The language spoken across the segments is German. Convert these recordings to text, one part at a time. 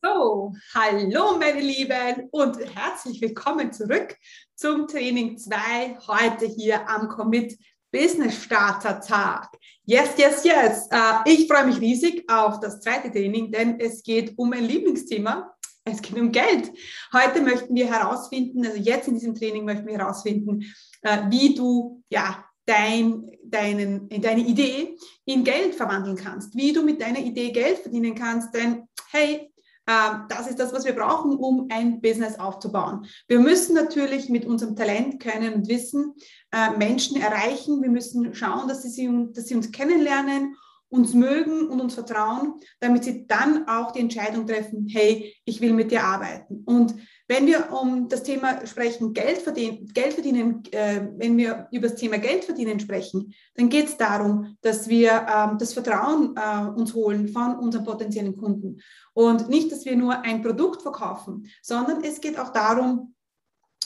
So, hallo meine Lieben und herzlich willkommen zurück zum Training 2 heute hier am Commit Business Starter Tag. Yes, yes, yes. Uh, ich freue mich riesig auf das zweite Training, denn es geht um mein Lieblingsthema. Es geht um Geld. Heute möchten wir herausfinden, also jetzt in diesem Training möchten wir herausfinden, uh, wie du ja dein, deinen, deine Idee in Geld verwandeln kannst, wie du mit deiner Idee Geld verdienen kannst. Denn hey, das ist das, was wir brauchen, um ein Business aufzubauen. Wir müssen natürlich mit unserem Talent, Können und Wissen äh, Menschen erreichen. Wir müssen schauen, dass sie, dass sie uns kennenlernen, uns mögen und uns vertrauen, damit sie dann auch die Entscheidung treffen, hey, ich will mit dir arbeiten. Und wenn wir um das Thema sprechen, Geld verdienen, Geld verdienen äh, wenn wir über das Thema Geld verdienen sprechen, dann geht es darum, dass wir ähm, das Vertrauen äh, uns holen von unseren potenziellen Kunden. Und nicht, dass wir nur ein Produkt verkaufen, sondern es geht auch darum,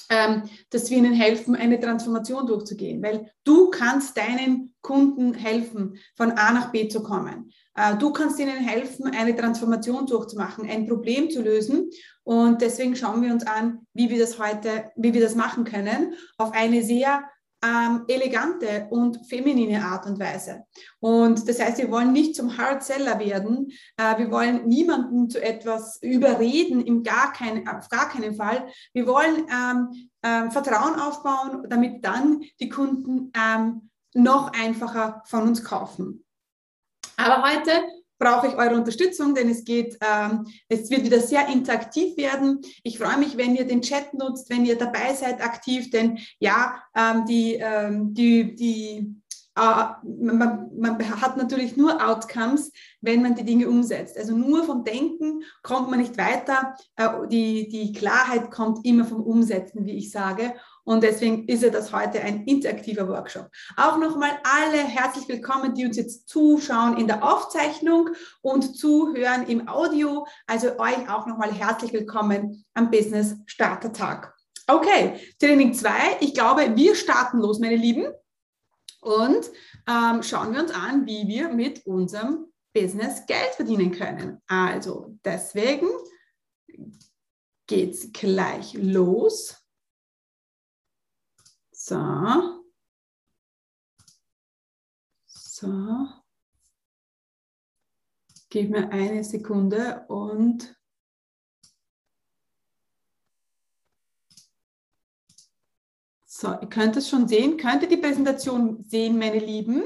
ähm, dass wir ihnen helfen, eine Transformation durchzugehen, weil du kannst deinen Kunden helfen, von A nach B zu kommen. Äh, du kannst ihnen helfen, eine Transformation durchzumachen, ein Problem zu lösen. Und deswegen schauen wir uns an, wie wir das heute, wie wir das machen können, auf eine sehr ähm, elegante und feminine Art und Weise. Und das heißt, wir wollen nicht zum Hard Seller werden. Äh, wir wollen niemanden zu etwas überreden, im gar kein, auf gar keinen Fall. Wir wollen ähm, ähm, Vertrauen aufbauen, damit dann die Kunden ähm, noch einfacher von uns kaufen. Aber heute brauche ich eure Unterstützung, denn es geht, ähm, es wird wieder sehr interaktiv werden. Ich freue mich, wenn ihr den Chat nutzt, wenn ihr dabei seid aktiv, denn ja, ähm, die, ähm, die, die man, man, hat natürlich nur Outcomes, wenn man die Dinge umsetzt. Also nur vom Denken kommt man nicht weiter. Äh, die, die Klarheit kommt immer vom Umsetzen, wie ich sage. Und deswegen ist ja das heute ein interaktiver Workshop. Auch nochmal alle herzlich willkommen, die uns jetzt zuschauen in der Aufzeichnung und zuhören im Audio. Also euch auch nochmal herzlich willkommen am Business Starter Tag. Okay, Training 2. Ich glaube, wir starten los, meine Lieben. Und ähm, schauen wir uns an, wie wir mit unserem Business Geld verdienen können. Also deswegen geht es gleich los. So. So. Gib mir eine Sekunde und so, ihr könnt es schon sehen. Könnt ihr die Präsentation sehen, meine Lieben?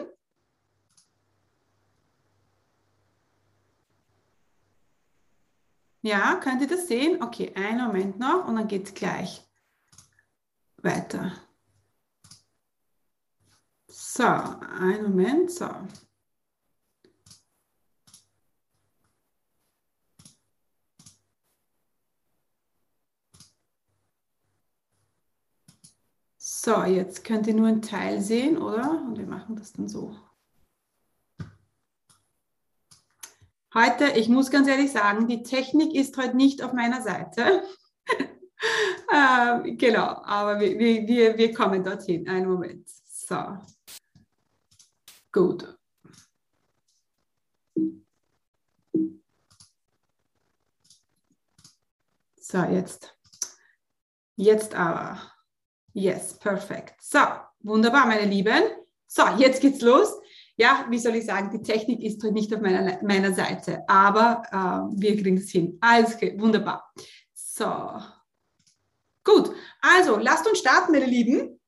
Ja, könnt ihr das sehen? Okay, einen Moment noch und dann geht es gleich weiter. So, einen Moment, so. So, jetzt könnt ihr nur einen Teil sehen, oder? Und wir machen das dann so. Heute, ich muss ganz ehrlich sagen, die Technik ist heute nicht auf meiner Seite. äh, genau, aber wir, wir, wir kommen dorthin. Einen Moment. So. Gut. So, jetzt. Jetzt aber. Yes, perfekt. So, wunderbar, meine Lieben. So, jetzt geht's los. Ja, wie soll ich sagen, die Technik ist nicht auf meiner, meiner Seite, aber äh, wir kriegen es hin. Alles okay, wunderbar. So, gut. Also, lasst uns starten, meine Lieben.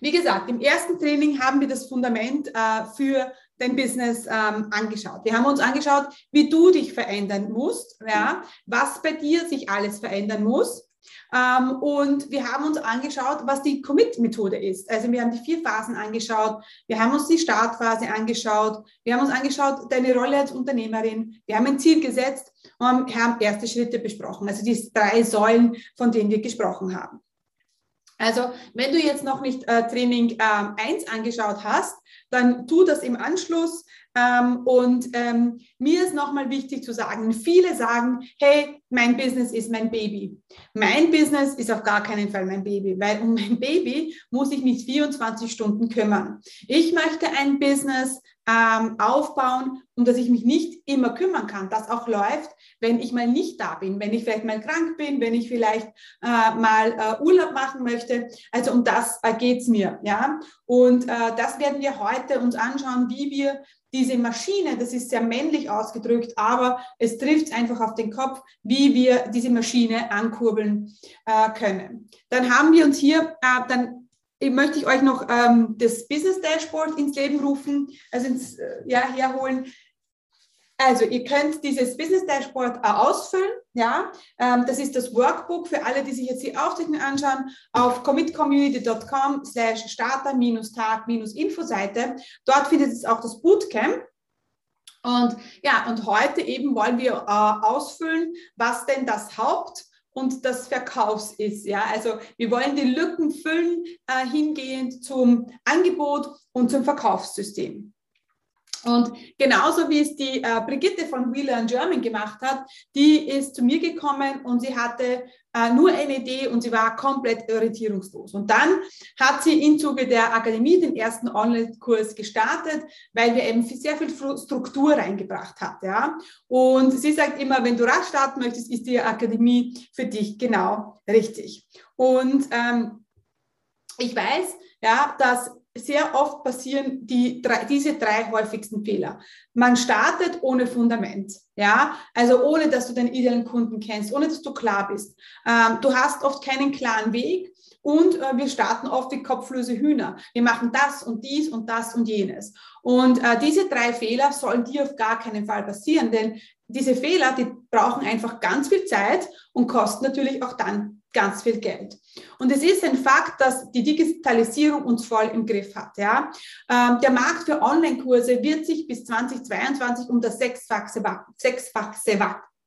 Wie gesagt, im ersten Training haben wir das Fundament äh, für dein Business ähm, angeschaut. Wir haben uns angeschaut, wie du dich verändern musst, ja, was bei dir sich alles verändern muss. Ähm, und wir haben uns angeschaut, was die Commit-Methode ist. Also wir haben die vier Phasen angeschaut, wir haben uns die Startphase angeschaut, wir haben uns angeschaut, deine Rolle als Unternehmerin, wir haben ein Ziel gesetzt und haben erste Schritte besprochen. Also die drei Säulen, von denen wir gesprochen haben. Also wenn du jetzt noch nicht äh, Training äh, 1 angeschaut hast, dann tu das im Anschluss. Ähm, und ähm, mir ist nochmal wichtig zu sagen, viele sagen, hey, mein Business ist mein Baby. Mein Business ist auf gar keinen Fall mein Baby, weil um mein Baby muss ich mich 24 Stunden kümmern. Ich möchte ein Business ähm, aufbauen, um das ich mich nicht immer kümmern kann, das auch läuft, wenn ich mal nicht da bin, wenn ich vielleicht mal krank bin, wenn ich vielleicht äh, mal äh, Urlaub machen möchte. Also um das äh, geht es mir. Ja? Und äh, das werden wir heute uns anschauen, wie wir diese Maschine, das ist sehr männlich ausgedrückt, aber es trifft einfach auf den Kopf, wie wir diese Maschine ankurbeln äh, können. Dann haben wir uns hier, äh, dann möchte ich euch noch ähm, das Business Dashboard ins Leben rufen, also ins, äh, ja, herholen. Also ihr könnt dieses Business Dashboard ausfüllen. Ja, ähm, das ist das Workbook für alle, die sich jetzt die Aufzeichnung anschauen, auf commitcommunity.com slash starter-tag-info-Seite. Dort findet es auch das Bootcamp. Und ja, und heute eben wollen wir äh, ausfüllen, was denn das Haupt- und das Verkaufs ist. Ja, also wir wollen die Lücken füllen äh, hingehend zum Angebot und zum Verkaufssystem. Und genauso wie es die äh, Brigitte von We Learn German gemacht hat, die ist zu mir gekommen und sie hatte äh, nur eine Idee und sie war komplett orientierungslos. Und dann hat sie im Zuge der Akademie den ersten Online-Kurs gestartet, weil wir eben sehr viel Struktur reingebracht hat. Ja? Und sie sagt immer, wenn du rasch starten möchtest, ist die Akademie für dich genau richtig. Und ähm, ich weiß, ja, dass sehr oft passieren die drei, diese drei häufigsten Fehler. Man startet ohne Fundament, ja, also ohne, dass du deinen idealen Kunden kennst, ohne, dass du klar bist. Ähm, du hast oft keinen klaren Weg und äh, wir starten oft wie kopflose Hühner. Wir machen das und dies und das und jenes. Und äh, diese drei Fehler sollen dir auf gar keinen Fall passieren, denn diese Fehler, die brauchen einfach ganz viel Zeit und kosten natürlich auch dann ganz viel Geld. Und es ist ein Fakt, dass die Digitalisierung uns voll im Griff hat. Ja? Ähm, der Markt für Online-Kurse wird sich bis 2022 um das Sechsfache, Sechsfache,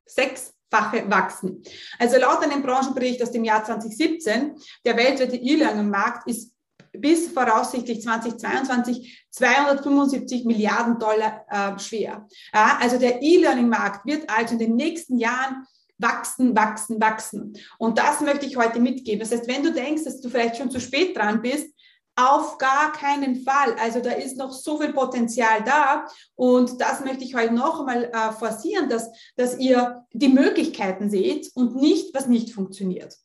Sechsfache wachsen. Also laut einem Branchenbericht aus dem Jahr 2017, der weltweite E-Learning-Markt ist bis voraussichtlich 2022 275 Milliarden Dollar äh, schwer. Ja, also der E-Learning-Markt wird also in den nächsten Jahren wachsen, wachsen, wachsen. Und das möchte ich heute mitgeben. Das heißt, wenn du denkst, dass du vielleicht schon zu spät dran bist, auf gar keinen Fall. Also da ist noch so viel Potenzial da und das möchte ich heute noch einmal äh, forcieren, dass, dass ihr die Möglichkeiten seht und nicht, was nicht funktioniert.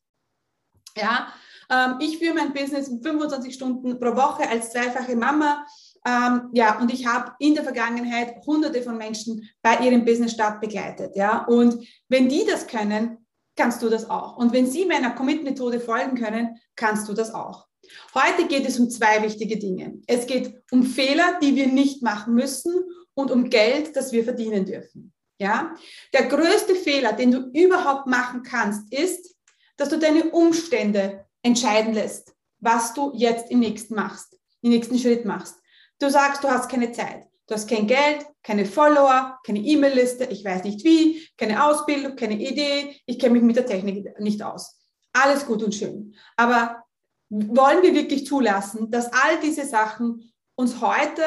Ja, ähm, ich führe mein Business 25 Stunden pro Woche als zweifache Mama ähm, ja, und ich habe in der Vergangenheit hunderte von Menschen bei ihrem Business-Start begleitet. Ja, und wenn die das können, kannst du das auch. Und wenn sie meiner Commit-Methode folgen können, kannst du das auch. Heute geht es um zwei wichtige Dinge. Es geht um Fehler, die wir nicht machen müssen und um Geld, das wir verdienen dürfen. Ja, der größte Fehler, den du überhaupt machen kannst, ist, dass du deine Umstände entscheiden lässt, was du jetzt im nächsten machst, im nächsten Schritt machst. Du sagst, du hast keine Zeit. Du hast kein Geld, keine Follower, keine E-Mail-Liste, ich weiß nicht wie, keine Ausbildung, keine Idee, ich kenne mich mit der Technik nicht aus. Alles gut und schön. Aber wollen wir wirklich zulassen, dass all diese Sachen uns heute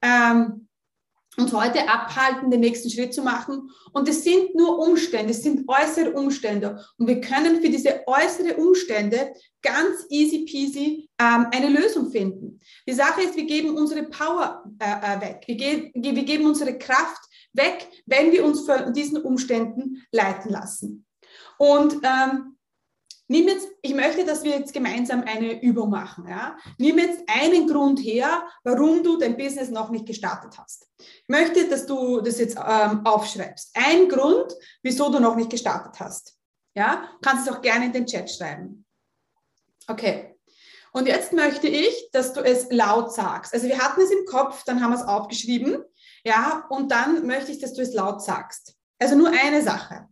ähm, uns heute abhalten, den nächsten Schritt zu machen. Und es sind nur Umstände, es sind äußere Umstände. Und wir können für diese äußeren Umstände ganz easy peasy ähm, eine Lösung finden. Die Sache ist, wir geben unsere Power äh, äh weg. Wir, ge wir geben unsere Kraft weg, wenn wir uns von diesen Umständen leiten lassen. Und ähm, Nimm jetzt, ich möchte, dass wir jetzt gemeinsam eine Übung machen. Ja? Nimm jetzt einen Grund her, warum du dein Business noch nicht gestartet hast. Ich möchte, dass du das jetzt ähm, aufschreibst. Ein Grund, wieso du noch nicht gestartet hast. Ja, kannst es auch gerne in den Chat schreiben. Okay. Und jetzt möchte ich, dass du es laut sagst. Also wir hatten es im Kopf, dann haben wir es aufgeschrieben. Ja, und dann möchte ich, dass du es laut sagst. Also nur eine Sache.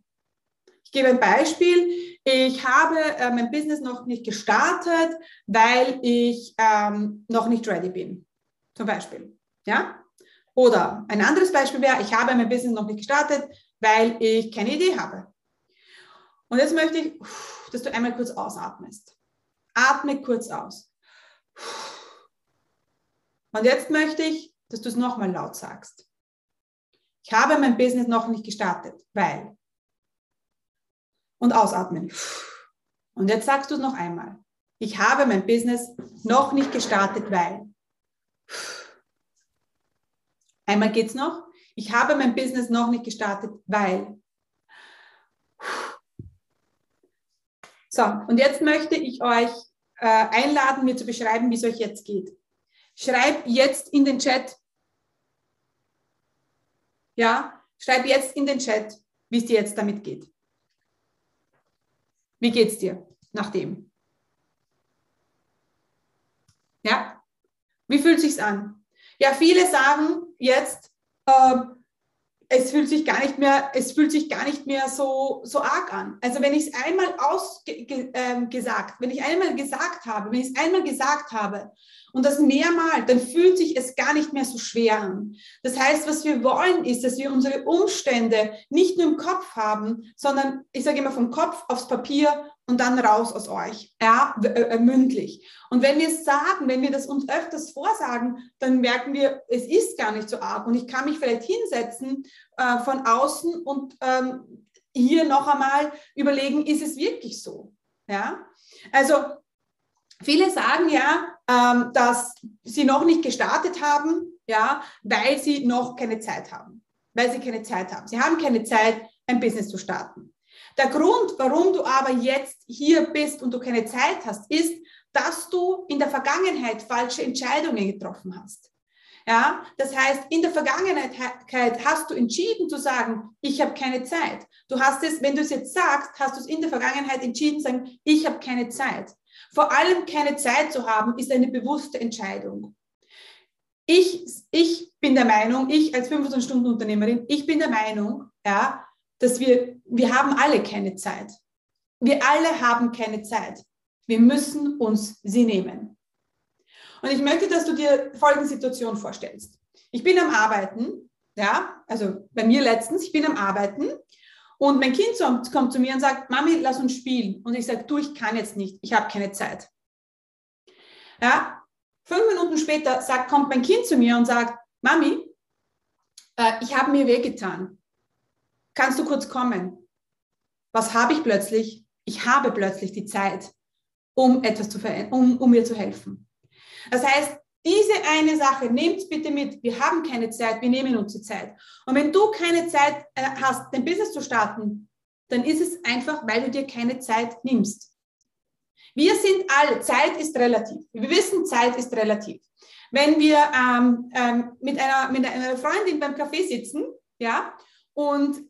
Ich gebe ein Beispiel. Ich habe äh, mein Business noch nicht gestartet, weil ich ähm, noch nicht ready bin. Zum Beispiel. Ja? Oder ein anderes Beispiel wäre, ich habe mein Business noch nicht gestartet, weil ich keine Idee habe. Und jetzt möchte ich, dass du einmal kurz ausatmest. Atme kurz aus. Und jetzt möchte ich, dass du es nochmal laut sagst. Ich habe mein Business noch nicht gestartet, weil. Und ausatmen. Und jetzt sagst du es noch einmal. Ich habe mein Business noch nicht gestartet, weil. Einmal geht's noch. Ich habe mein Business noch nicht gestartet, weil. So, und jetzt möchte ich euch äh, einladen, mir zu beschreiben, wie es euch jetzt geht. Schreib jetzt in den Chat. Ja, schreib jetzt in den Chat, wie es dir jetzt damit geht. Wie geht es dir nach dem? Ja? Wie fühlt sich's an? Ja, viele sagen jetzt, äh, es fühlt sich gar nicht mehr, es fühlt sich gar nicht mehr so, so arg an. Also wenn ich es einmal ausgesagt, ähm, wenn ich einmal gesagt habe, wenn ich es einmal gesagt habe und das mehrmal, dann fühlt sich es gar nicht mehr so schwer an. Das heißt, was wir wollen, ist, dass wir unsere Umstände nicht nur im Kopf haben, sondern ich sage immer vom Kopf aufs Papier und dann raus aus euch, ja, äh, äh, mündlich. Und wenn wir es sagen, wenn wir das uns öfters vorsagen, dann merken wir, es ist gar nicht so arg und ich kann mich vielleicht hinsetzen äh, von außen und ähm, hier noch einmal überlegen, ist es wirklich so? Ja, also viele sagen ja, ähm, dass sie noch nicht gestartet haben, ja, weil sie noch keine Zeit haben, weil sie keine Zeit haben. Sie haben keine Zeit, ein Business zu starten. Der Grund, warum du aber jetzt hier bist und du keine Zeit hast, ist, dass du in der Vergangenheit falsche Entscheidungen getroffen hast. Ja, das heißt, in der Vergangenheit hast du entschieden zu sagen, ich habe keine Zeit. Du hast es, wenn du es jetzt sagst, hast du es in der Vergangenheit entschieden zu sagen, ich habe keine Zeit. Vor allem keine Zeit zu haben, ist eine bewusste Entscheidung. Ich, ich bin der Meinung, ich als 25-Stunden-Unternehmerin, ich bin der Meinung, ja, dass wir, wir haben alle keine Zeit. Wir alle haben keine Zeit. Wir müssen uns sie nehmen. Und ich möchte, dass du dir folgende Situation vorstellst. Ich bin am Arbeiten, ja, also bei mir letztens, ich bin am Arbeiten und mein Kind kommt zu mir und sagt, Mami, lass uns spielen. Und ich sage, du, ich kann jetzt nicht, ich habe keine Zeit. Ja, fünf Minuten später sagt, kommt mein Kind zu mir und sagt, Mami, äh, ich habe mir wehgetan. Kannst du kurz kommen? Was habe ich plötzlich? Ich habe plötzlich die Zeit, um etwas zu verändern, um, um mir zu helfen. Das heißt, diese eine Sache, nehmt bitte mit. Wir haben keine Zeit, wir nehmen uns die Zeit. Und wenn du keine Zeit äh, hast, dein Business zu starten, dann ist es einfach, weil du dir keine Zeit nimmst. Wir sind alle, Zeit ist relativ. Wir wissen, Zeit ist relativ. Wenn wir ähm, ähm, mit, einer, mit einer Freundin beim Café sitzen, ja, und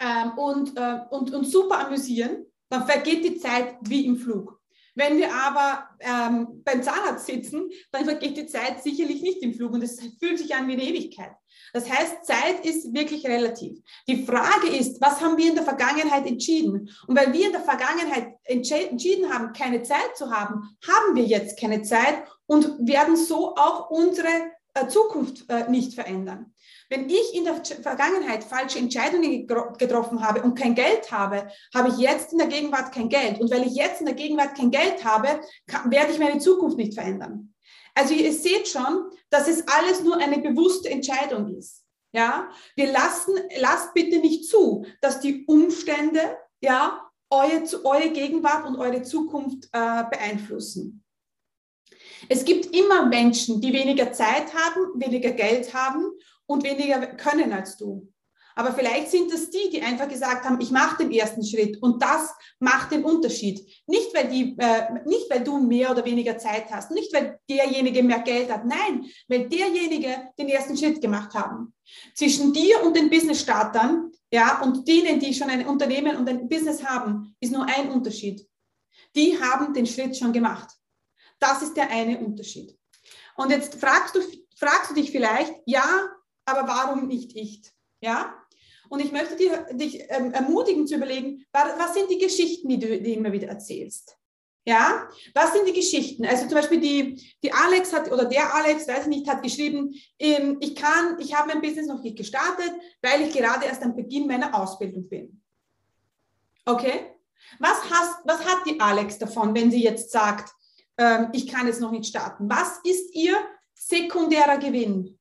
ähm, und, äh, und, und super amüsieren, dann vergeht die Zeit wie im Flug. Wenn wir aber ähm, beim Zahnarzt sitzen, dann vergeht die Zeit sicherlich nicht im Flug und es fühlt sich an wie eine Ewigkeit. Das heißt, Zeit ist wirklich relativ. Die Frage ist, was haben wir in der Vergangenheit entschieden? Und weil wir in der Vergangenheit entschieden haben, keine Zeit zu haben, haben wir jetzt keine Zeit und werden so auch unsere äh, Zukunft äh, nicht verändern. Wenn ich in der Vergangenheit falsche Entscheidungen getroffen habe und kein Geld habe, habe ich jetzt in der Gegenwart kein Geld. Und weil ich jetzt in der Gegenwart kein Geld habe, kann, werde ich meine Zukunft nicht verändern. Also ihr seht schon, dass es alles nur eine bewusste Entscheidung ist. Ja, wir lassen, lasst bitte nicht zu, dass die Umstände, ja, eure, eure Gegenwart und eure Zukunft äh, beeinflussen. Es gibt immer Menschen, die weniger Zeit haben, weniger Geld haben und weniger können als du. Aber vielleicht sind es die, die einfach gesagt haben, ich mache den ersten Schritt und das macht den Unterschied. Nicht weil, die, äh, nicht, weil du mehr oder weniger Zeit hast, nicht weil derjenige mehr Geld hat, nein, weil derjenige den ersten Schritt gemacht haben. Zwischen dir und den Business-Startern ja, und denen, die schon ein Unternehmen und ein Business haben, ist nur ein Unterschied. Die haben den Schritt schon gemacht. Das ist der eine Unterschied. Und jetzt fragst du, fragst du dich vielleicht, ja, aber warum nicht ich? Ja? Und ich möchte dir, dich ähm, ermutigen zu überlegen, was sind die Geschichten, die du dir immer wieder erzählst? Ja, was sind die Geschichten? Also zum Beispiel die, die Alex hat, oder der Alex, weiß ich nicht, hat geschrieben, ähm, ich kann, ich habe mein Business noch nicht gestartet, weil ich gerade erst am Beginn meiner Ausbildung bin. Okay? Was, hast, was hat die Alex davon, wenn sie jetzt sagt, ähm, ich kann es noch nicht starten? Was ist ihr sekundärer Gewinn?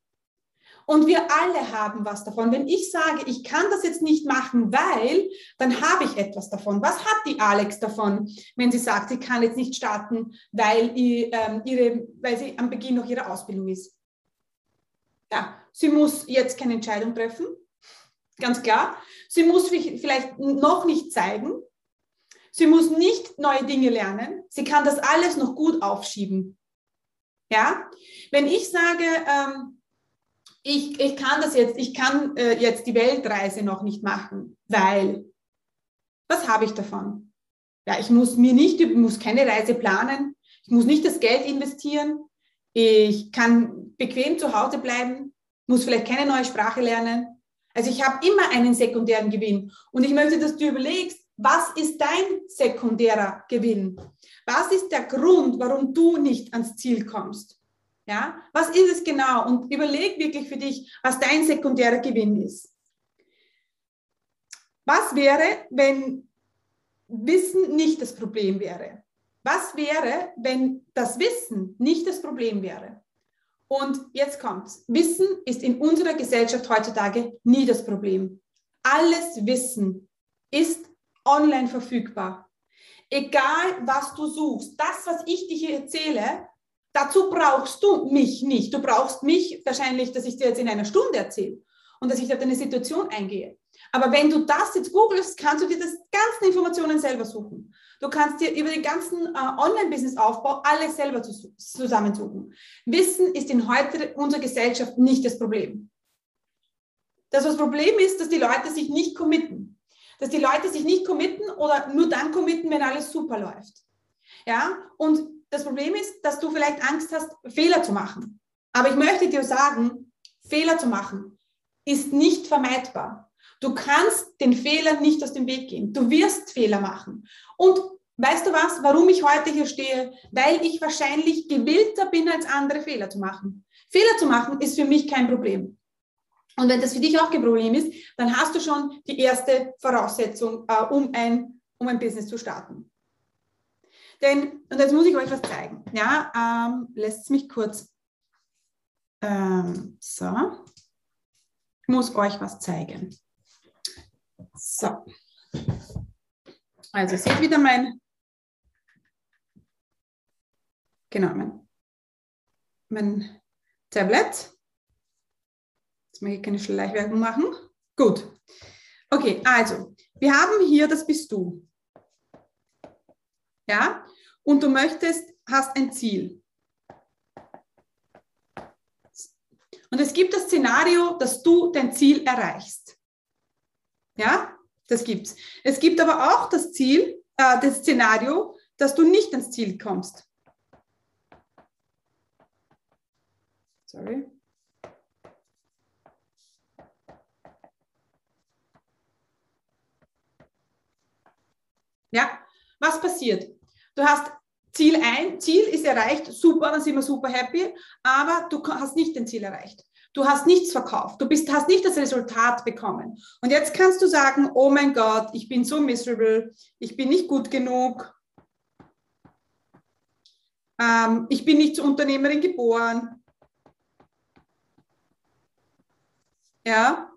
Und wir alle haben was davon. Wenn ich sage, ich kann das jetzt nicht machen, weil, dann habe ich etwas davon. Was hat die Alex davon, wenn sie sagt, sie kann jetzt nicht starten, weil, ähm, ihre, weil sie am Beginn noch ihrer Ausbildung ist? Ja, sie muss jetzt keine Entscheidung treffen, ganz klar. Sie muss vielleicht noch nicht zeigen. Sie muss nicht neue Dinge lernen. Sie kann das alles noch gut aufschieben. Ja, wenn ich sage, ähm, ich, ich kann das jetzt, ich kann äh, jetzt die Weltreise noch nicht machen, weil, was habe ich davon? Ja, ich muss mir nicht, ich muss keine Reise planen, ich muss nicht das Geld investieren, ich kann bequem zu Hause bleiben, muss vielleicht keine neue Sprache lernen. Also ich habe immer einen sekundären Gewinn. Und ich möchte, dass du überlegst, was ist dein sekundärer Gewinn? Was ist der Grund, warum du nicht ans Ziel kommst? Ja, was ist es genau? Und überleg wirklich für dich, was dein sekundärer Gewinn ist. Was wäre, wenn Wissen nicht das Problem wäre? Was wäre, wenn das Wissen nicht das Problem wäre? Und jetzt kommt's. Wissen ist in unserer Gesellschaft heutzutage nie das Problem. Alles Wissen ist online verfügbar. Egal, was du suchst, das, was ich dir hier erzähle, dazu brauchst du mich nicht. Du brauchst mich wahrscheinlich, dass ich dir jetzt in einer Stunde erzähle und dass ich auf deine Situation eingehe. Aber wenn du das jetzt googelst, kannst du dir das ganzen Informationen selber suchen. Du kannst dir über den ganzen äh, Online-Business-Aufbau alles selber zu, zusammensuchen. Wissen ist in heute unserer Gesellschaft nicht das Problem. Das was Problem ist, dass die Leute sich nicht committen. Dass die Leute sich nicht committen oder nur dann committen, wenn alles super läuft. Ja, und das Problem ist, dass du vielleicht Angst hast, Fehler zu machen. Aber ich möchte dir sagen, Fehler zu machen ist nicht vermeidbar. Du kannst den Fehlern nicht aus dem Weg gehen. Du wirst Fehler machen. Und weißt du was, warum ich heute hier stehe? Weil ich wahrscheinlich gewillter bin, als andere Fehler zu machen. Fehler zu machen ist für mich kein Problem. Und wenn das für dich auch kein Problem ist, dann hast du schon die erste Voraussetzung, äh, um, ein, um ein Business zu starten. Denn, und jetzt muss ich euch was zeigen. Ja, ähm, lässt mich kurz. Ähm, so. Ich muss euch was zeigen. So. Also seht wieder mein, genau, mein, mein Tablet. Jetzt möchte ich keine Schleichwerbung machen. Gut. Okay, also, wir haben hier, das bist du. Ja, und du möchtest, hast ein Ziel. Und es gibt das Szenario, dass du dein Ziel erreichst. Ja, das gibt's. Es gibt aber auch das Ziel, äh, das Szenario, dass du nicht ans Ziel kommst. Sorry. Ja, was passiert? Du hast Ziel ein, Ziel ist erreicht, super, dann sind wir super happy, aber du hast nicht den Ziel erreicht. Du hast nichts verkauft. Du bist, hast nicht das Resultat bekommen. Und jetzt kannst du sagen, oh mein Gott, ich bin so miserable, ich bin nicht gut genug, ähm, ich bin nicht zur Unternehmerin geboren. Ja,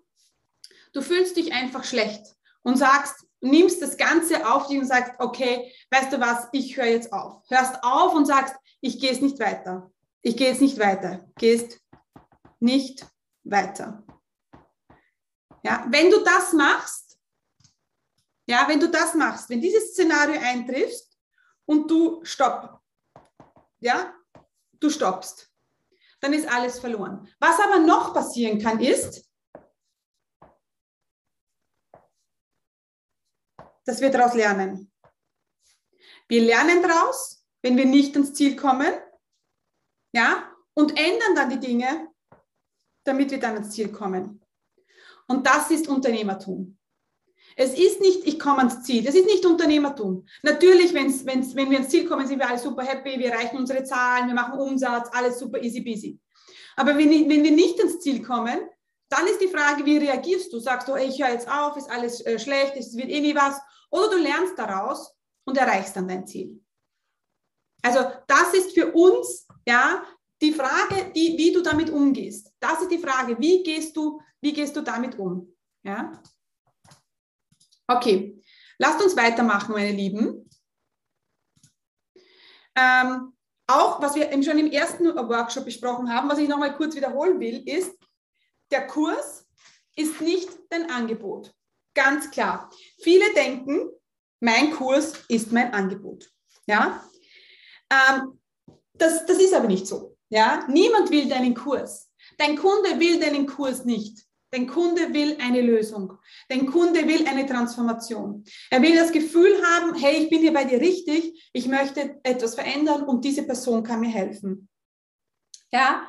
du fühlst dich einfach schlecht und sagst, nimmst das Ganze auf dich und sagst, okay, weißt du was, ich höre jetzt auf. Hörst auf und sagst, ich gehe es nicht weiter. Ich gehe jetzt nicht weiter. Gehst nicht weiter. Ja, wenn du das machst, ja, wenn du das machst, wenn dieses Szenario eintriffst und du stopp, ja, du stoppst, dann ist alles verloren. Was aber noch passieren kann, ist, dass wir daraus lernen. Wir lernen daraus, wenn wir nicht ans Ziel kommen, ja, und ändern dann die Dinge, damit wir dann ans Ziel kommen. Und das ist Unternehmertum. Es ist nicht, ich komme ans Ziel. Das ist nicht Unternehmertum. Natürlich, wenn's, wenn's, wenn wir ans Ziel kommen, sind wir alle super happy, wir erreichen unsere Zahlen, wir machen Umsatz, alles super easy peasy. Aber wenn, wenn wir nicht ans Ziel kommen, dann ist die Frage, wie reagierst du? Sagst du, ey, ich höre jetzt auf, ist alles äh, schlecht, es wird eh nie was. Oder du lernst daraus und erreichst dann dein Ziel. Also das ist für uns ja die Frage, die, wie du damit umgehst, das ist die Frage, wie gehst du, wie gehst du damit um? Ja? Okay, lasst uns weitermachen, meine Lieben. Ähm, auch, was wir schon im ersten Workshop besprochen haben, was ich nochmal kurz wiederholen will, ist, der Kurs ist nicht dein Angebot. Ganz klar. Viele denken, mein Kurs ist mein Angebot. Ja? Ähm, das, das ist aber nicht so. Ja? Niemand will deinen Kurs. Dein Kunde will deinen Kurs nicht. Dein Kunde will eine Lösung. Dein Kunde will eine Transformation. Er will das Gefühl haben, hey, ich bin hier bei dir richtig, ich möchte etwas verändern und diese Person kann mir helfen. Ja,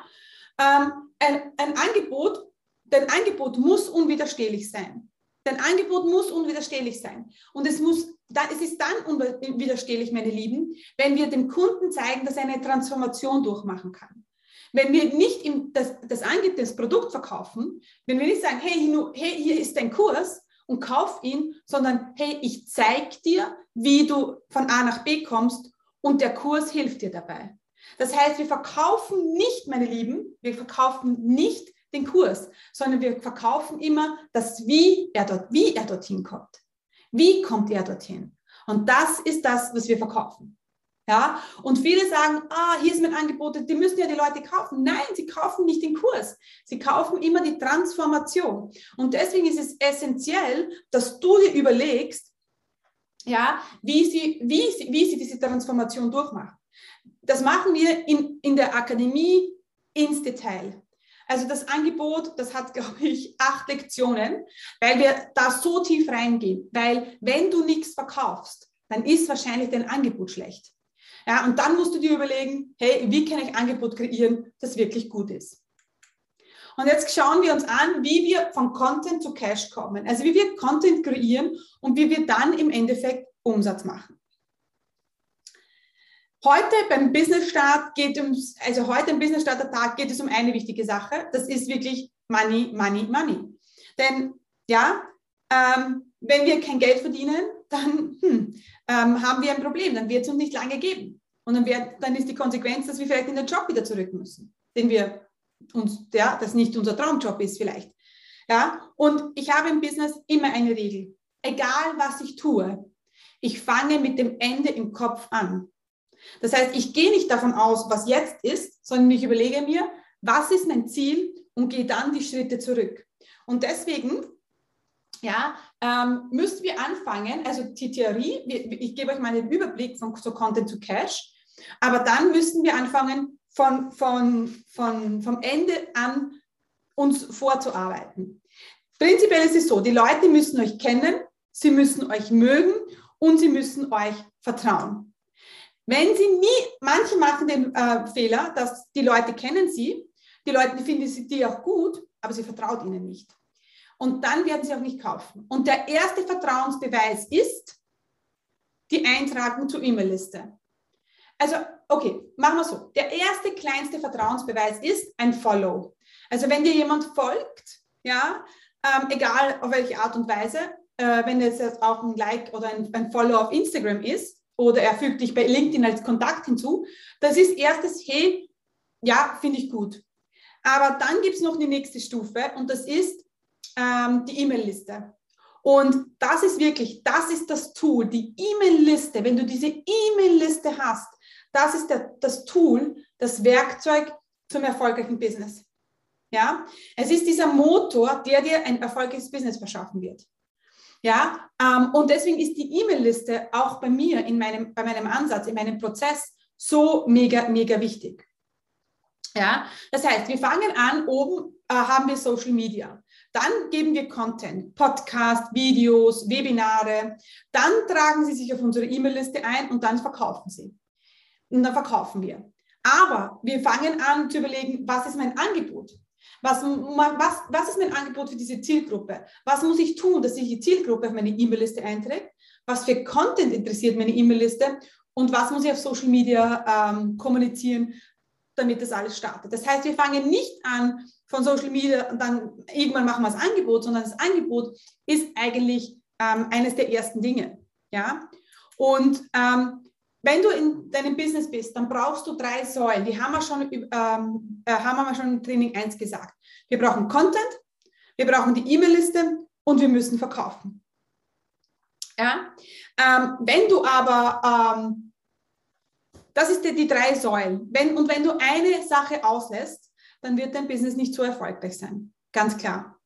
ähm, ein, ein Angebot, dein Angebot muss unwiderstehlich sein. Dein Angebot muss unwiderstehlich sein. Und es muss, es ist dann unwiderstehlich, meine Lieben, wenn wir dem Kunden zeigen, dass er eine Transformation durchmachen kann. Wenn wir nicht im, das, das, das Produkt verkaufen, wenn wir nicht sagen, hey, hey, hier ist dein Kurs und kauf ihn, sondern hey, ich zeige dir, wie du von A nach B kommst und der Kurs hilft dir dabei. Das heißt, wir verkaufen nicht, meine Lieben, wir verkaufen nicht den Kurs, sondern wir verkaufen immer das, wie er, dort, wie er dorthin kommt. Wie kommt er dorthin? Und das ist das, was wir verkaufen. Ja, und viele sagen, ah, hier ist mein Angebot, die müssen ja die Leute kaufen. Nein, sie kaufen nicht den Kurs. Sie kaufen immer die Transformation. Und deswegen ist es essentiell, dass du dir überlegst, ja, wie sie, wie sie, wie sie diese Transformation durchmachen. Das machen wir in, in der Akademie ins Detail. Also das Angebot, das hat, glaube ich, acht Lektionen, weil wir da so tief reingehen. Weil wenn du nichts verkaufst, dann ist wahrscheinlich dein Angebot schlecht. Ja, und dann musst du dir überlegen, hey, wie kann ich Angebot kreieren, das wirklich gut ist? Und jetzt schauen wir uns an, wie wir von Content zu Cash kommen. Also wie wir Content kreieren und wie wir dann im Endeffekt Umsatz machen. Heute beim Business Start geht es, also heute im Business Starter Tag geht es um eine wichtige Sache. Das ist wirklich Money, Money, Money. Denn ja, ähm, wenn wir kein Geld verdienen, dann hm, ähm, haben wir ein Problem. Dann wird es uns nicht lange geben. Und dann, wär, dann ist die Konsequenz, dass wir vielleicht in den Job wieder zurück müssen, den wir uns, ja, das nicht unser Traumjob ist vielleicht. Ja, und ich habe im Business immer eine Regel. Egal was ich tue, ich fange mit dem Ende im Kopf an. Das heißt, ich gehe nicht davon aus, was jetzt ist, sondern ich überlege mir, was ist mein Ziel und gehe dann die Schritte zurück. Und deswegen, ja, ähm, müssen wir anfangen, also die Theorie, ich gebe euch mal einen Überblick von so Content to Cash. Aber dann müssen wir anfangen, von, von, von, vom Ende an uns vorzuarbeiten. Prinzipiell ist es so, die Leute müssen euch kennen, sie müssen euch mögen und sie müssen euch vertrauen. Wenn sie nie, manche machen den äh, Fehler, dass die Leute kennen sie, die Leute finden sie die auch gut, aber sie vertraut ihnen nicht. Und dann werden sie auch nicht kaufen. Und der erste Vertrauensbeweis ist die Eintragung zur E-Mail-Liste. Also, okay, machen wir so. Der erste kleinste Vertrauensbeweis ist ein Follow. Also, wenn dir jemand folgt, ja, ähm, egal auf welche Art und Weise, äh, wenn es jetzt auch ein Like oder ein, ein Follow auf Instagram ist oder er fügt dich bei LinkedIn als Kontakt hinzu, das ist erstes, hey, ja, finde ich gut. Aber dann gibt es noch die nächste Stufe und das ist ähm, die E-Mail-Liste. Und das ist wirklich, das ist das Tool, die E-Mail-Liste. Wenn du diese E-Mail-Liste hast, das ist der, das Tool, das Werkzeug zum erfolgreichen Business. Ja, es ist dieser Motor, der dir ein erfolgreiches Business verschaffen wird. Ja, ähm, und deswegen ist die E-Mail-Liste auch bei mir in meinem, bei meinem Ansatz, in meinem Prozess so mega, mega wichtig. Ja, das heißt, wir fangen an, oben äh, haben wir Social Media. Dann geben wir Content, Podcast, Videos, Webinare. Dann tragen Sie sich auf unsere E-Mail-Liste ein und dann verkaufen Sie und dann verkaufen wir. Aber wir fangen an zu überlegen, was ist mein Angebot? Was, was, was ist mein Angebot für diese Zielgruppe? Was muss ich tun, dass sich die Zielgruppe auf meine E-Mail-Liste einträgt? Was für Content interessiert meine E-Mail-Liste? Und was muss ich auf Social Media ähm, kommunizieren, damit das alles startet? Das heißt, wir fangen nicht an von Social Media und dann irgendwann machen wir das Angebot, sondern das Angebot ist eigentlich ähm, eines der ersten Dinge. Ja? Und ähm, wenn du in deinem Business bist, dann brauchst du drei Säulen. Die haben wir schon, ähm, äh, haben wir schon im Training 1 gesagt. Wir brauchen Content, wir brauchen die E-Mail-Liste und wir müssen verkaufen. Ja? Ähm, wenn du aber, ähm, das ist die, die drei Säulen. Wenn, und wenn du eine Sache auslässt, dann wird dein Business nicht so erfolgreich sein. Ganz klar.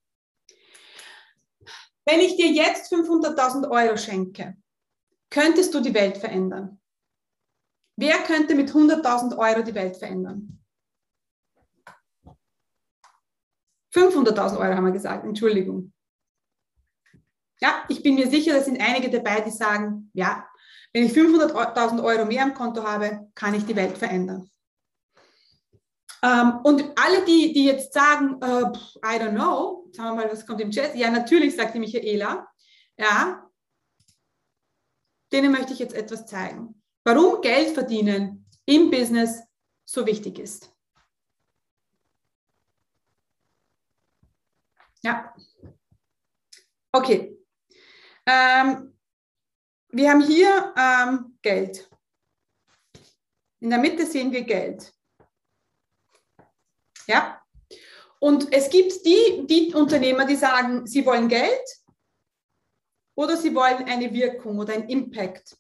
Wenn ich dir jetzt 500.000 Euro schenke, könntest du die Welt verändern. Wer könnte mit 100.000 Euro die Welt verändern? 500.000 Euro haben wir gesagt, Entschuldigung. Ja, ich bin mir sicher, da sind einige dabei, die sagen, ja, wenn ich 500.000 Euro mehr am Konto habe, kann ich die Welt verändern. Ähm, und alle, die, die jetzt sagen, uh, I don't know, sagen wir mal, was kommt im Chat? Ja, natürlich, sagt die Michaela. Ja, denen möchte ich jetzt etwas zeigen warum Geld verdienen im Business so wichtig ist. Ja. Okay. Ähm, wir haben hier ähm, Geld. In der Mitte sehen wir Geld. Ja. Und es gibt die, die Unternehmer, die sagen, sie wollen Geld oder sie wollen eine Wirkung oder einen Impact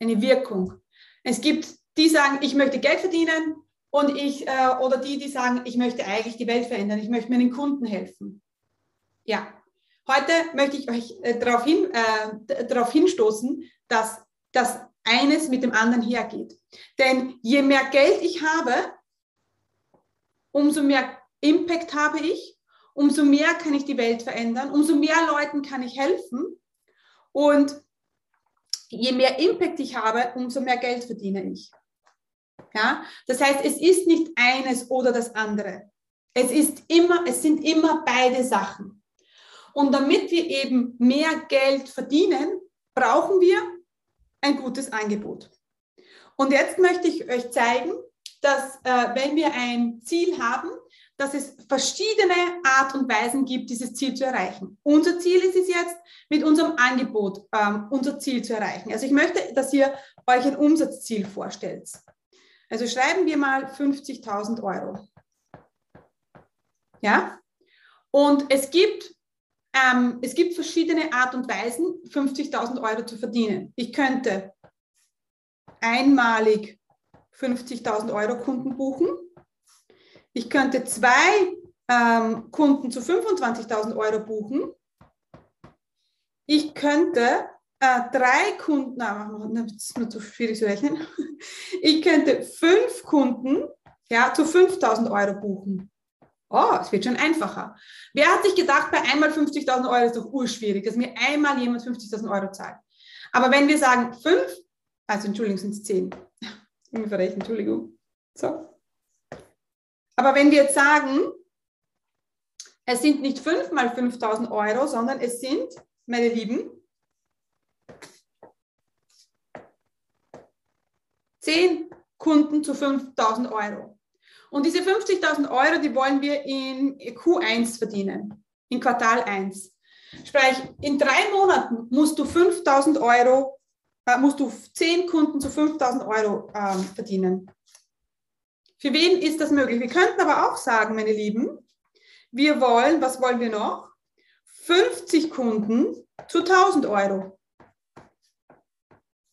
eine Wirkung. Es gibt die sagen, ich möchte Geld verdienen und ich äh, oder die, die sagen, ich möchte eigentlich die Welt verändern, ich möchte meinen Kunden helfen. Ja, heute möchte ich euch äh, darauf, hin, äh, darauf hinstoßen, dass das eines mit dem anderen hergeht. Denn je mehr Geld ich habe, umso mehr Impact habe ich, umso mehr kann ich die Welt verändern, umso mehr Leuten kann ich helfen. Und je mehr Impact ich habe, umso mehr Geld verdiene ich. Ja? Das heißt, es ist nicht eines oder das andere. Es ist immer, es sind immer beide Sachen. Und damit wir eben mehr Geld verdienen, brauchen wir ein gutes Angebot. Und jetzt möchte ich euch zeigen, dass äh, wenn wir ein Ziel haben, dass es verschiedene Art und Weisen gibt, dieses Ziel zu erreichen. Unser Ziel ist es jetzt, mit unserem Angebot ähm, unser Ziel zu erreichen. Also ich möchte, dass ihr euch ein Umsatzziel vorstellt. Also schreiben wir mal 50.000 Euro. Ja? Und es gibt, ähm, es gibt verschiedene Art und Weisen, 50.000 Euro zu verdienen. Ich könnte einmalig 50.000 Euro Kunden buchen ich könnte zwei ähm, Kunden zu 25.000 Euro buchen. Ich könnte äh, drei Kunden, na, das ist mir zu schwierig zu rechnen. Ich könnte fünf Kunden ja, zu 5.000 Euro buchen. Oh, es wird schon einfacher. Wer hat sich gedacht, bei einmal 50.000 Euro ist doch urschwierig, dass mir einmal jemand 50.000 Euro zahlt. Aber wenn wir sagen fünf, also Entschuldigung, sind es zehn. Ich bin verrechnet, Entschuldigung. So. Aber wenn wir jetzt sagen, es sind nicht 5 mal 5000 Euro, sondern es sind, meine Lieben, 10 Kunden zu 5000 Euro. Und diese 50.000 Euro, die wollen wir in Q1 verdienen, in Quartal 1. Sprich, in drei Monaten musst du 5000 Euro, äh, musst du 10 Kunden zu 5000 Euro äh, verdienen. Für wen ist das möglich? Wir könnten aber auch sagen, meine Lieben, wir wollen, was wollen wir noch? 50 Kunden zu 1000 Euro.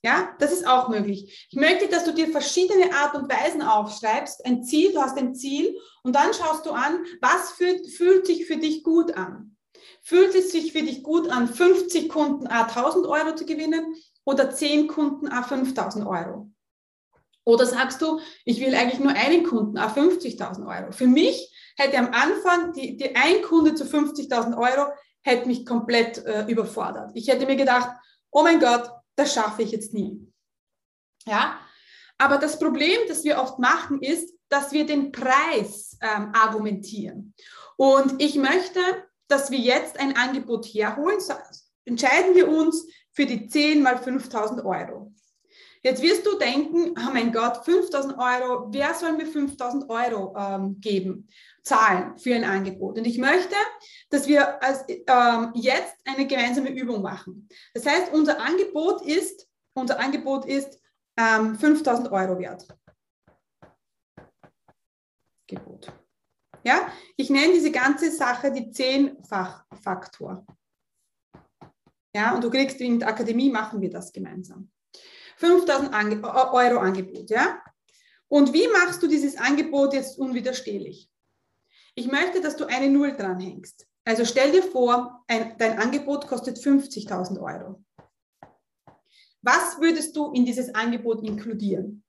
Ja, das ist auch möglich. Ich möchte, dass du dir verschiedene Art und Weisen aufschreibst. Ein Ziel, du hast ein Ziel und dann schaust du an, was fühlt, fühlt sich für dich gut an. Fühlt es sich für dich gut an, 50 Kunden a 1000 Euro zu gewinnen oder 10 Kunden a 5000 Euro? Oder sagst du, ich will eigentlich nur einen Kunden auf 50.000 Euro. Für mich hätte am Anfang die, die ein Kunde zu 50.000 Euro hätte mich komplett äh, überfordert. Ich hätte mir gedacht, oh mein Gott, das schaffe ich jetzt nie. Ja, aber das Problem, das wir oft machen, ist, dass wir den Preis ähm, argumentieren. Und ich möchte, dass wir jetzt ein Angebot herholen. So, entscheiden wir uns für die 10 mal 5000 Euro. Jetzt wirst du denken, oh mein Gott, 5000 Euro, wer soll mir 5000 Euro ähm, geben, zahlen für ein Angebot? Und ich möchte, dass wir als, ähm, jetzt eine gemeinsame Übung machen. Das heißt, unser Angebot ist unser Angebot ist ähm, 5000 Euro wert. Gebot. Ja, ich nenne diese ganze Sache die Zehnfachfaktor. Ja, und du kriegst in der Akademie, machen wir das gemeinsam. 5000 Ange Euro Angebot, ja? Und wie machst du dieses Angebot jetzt unwiderstehlich? Ich möchte, dass du eine Null dranhängst. Also stell dir vor, ein, dein Angebot kostet 50.000 Euro. Was würdest du in dieses Angebot inkludieren?